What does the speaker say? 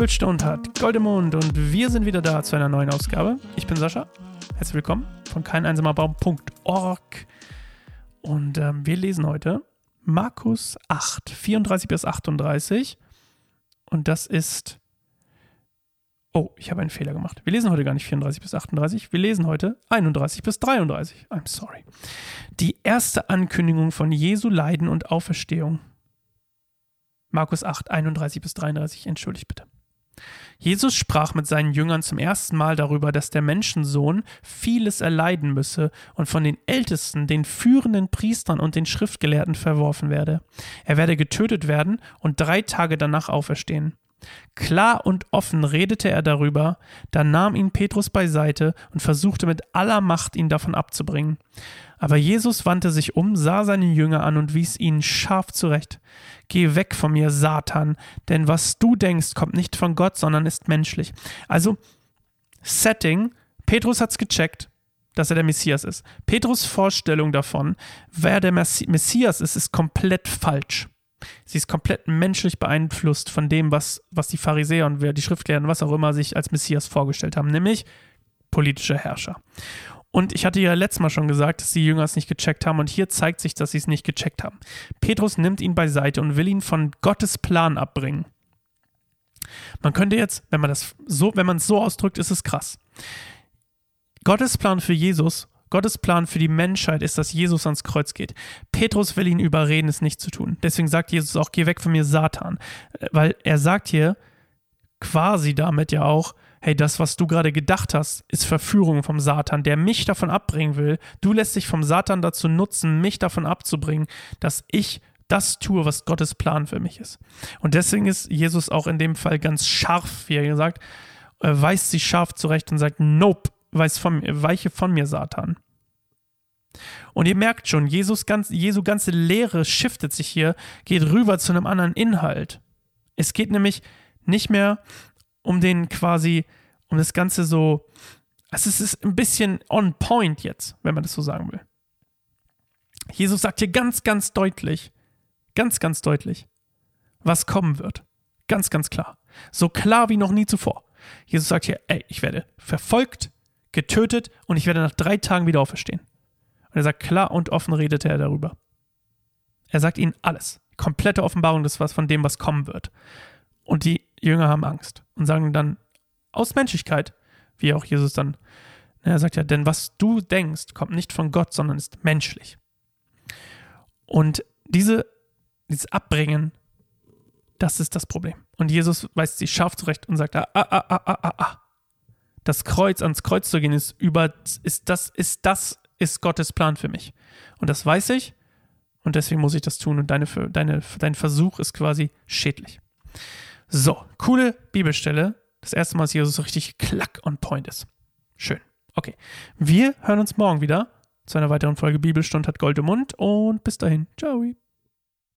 Bibelstund hat Goldemund und wir sind wieder da zu einer neuen Ausgabe. Ich bin Sascha. Herzlich willkommen von keineinsamerbaum.org. Und ähm, wir lesen heute Markus 8, 34 bis 38. Und das ist. Oh, ich habe einen Fehler gemacht. Wir lesen heute gar nicht 34 bis 38. Wir lesen heute 31 bis 33. I'm sorry. Die erste Ankündigung von Jesu Leiden und Auferstehung. Markus 8, 31 bis 33, entschuldigt bitte. Jesus sprach mit seinen Jüngern zum ersten Mal darüber, dass der Menschensohn vieles erleiden müsse und von den Ältesten, den führenden Priestern und den Schriftgelehrten verworfen werde. Er werde getötet werden und drei Tage danach auferstehen. Klar und offen redete er darüber, da nahm ihn Petrus beiseite und versuchte mit aller Macht, ihn davon abzubringen. Aber Jesus wandte sich um, sah seine Jünger an und wies ihnen scharf zurecht. Geh weg von mir, Satan, denn was du denkst, kommt nicht von Gott, sondern ist menschlich. Also, Setting, Petrus hat's gecheckt, dass er der Messias ist. Petrus Vorstellung davon, wer der Messias ist, ist komplett falsch. Sie ist komplett menschlich beeinflusst von dem, was, was die Pharisäer und die Schriftgelehrten, was auch immer, sich als Messias vorgestellt haben, nämlich politische Herrscher. Und ich hatte ja letztes Mal schon gesagt, dass die Jünger es nicht gecheckt haben. Und hier zeigt sich, dass sie es nicht gecheckt haben. Petrus nimmt ihn beiseite und will ihn von Gottes Plan abbringen. Man könnte jetzt, wenn man das so, wenn man es so ausdrückt, ist es krass. Gottes Plan für Jesus, Gottes Plan für die Menschheit ist, dass Jesus ans Kreuz geht. Petrus will ihn überreden, es nicht zu tun. Deswegen sagt Jesus auch, geh weg von mir, Satan. Weil er sagt hier quasi damit ja auch, hey, das, was du gerade gedacht hast, ist Verführung vom Satan, der mich davon abbringen will. Du lässt dich vom Satan dazu nutzen, mich davon abzubringen, dass ich das tue, was Gottes Plan für mich ist. Und deswegen ist Jesus auch in dem Fall ganz scharf, wie er gesagt, er weist sich scharf zurecht und sagt, nope, weiß von, weiche von mir, Satan. Und ihr merkt schon, Jesus ganz, Jesu ganze Lehre shiftet sich hier, geht rüber zu einem anderen Inhalt. Es geht nämlich nicht mehr um den quasi, um das Ganze so, also es ist ein bisschen on point jetzt, wenn man das so sagen will. Jesus sagt hier ganz, ganz deutlich, ganz, ganz deutlich, was kommen wird. Ganz, ganz klar. So klar wie noch nie zuvor. Jesus sagt hier, ey, ich werde verfolgt, getötet und ich werde nach drei Tagen wieder auferstehen. Und er sagt, klar und offen redete er darüber. Er sagt ihnen alles. Komplette Offenbarung des was von dem, was kommen wird. Und die Jünger haben Angst und sagen dann aus Menschlichkeit, wie auch Jesus dann, er sagt ja, denn was du denkst, kommt nicht von Gott, sondern ist menschlich. Und diese, dieses Abbringen, das ist das Problem. Und Jesus weist sie scharf zurecht und sagt, ah, ah, ah, ah, ah, ah. Das Kreuz, ans Kreuz zu gehen, ist über, ist das, ist das, ist Gottes Plan für mich. Und das weiß ich und deswegen muss ich das tun und deine, deine, dein Versuch ist quasi schädlich. So, coole Bibelstelle. Das erste Mal, dass Jesus so richtig klack on point ist. Schön. Okay. Wir hören uns morgen wieder zu einer weiteren Folge Bibelstunde hat Gold im Mund und bis dahin. Ciao.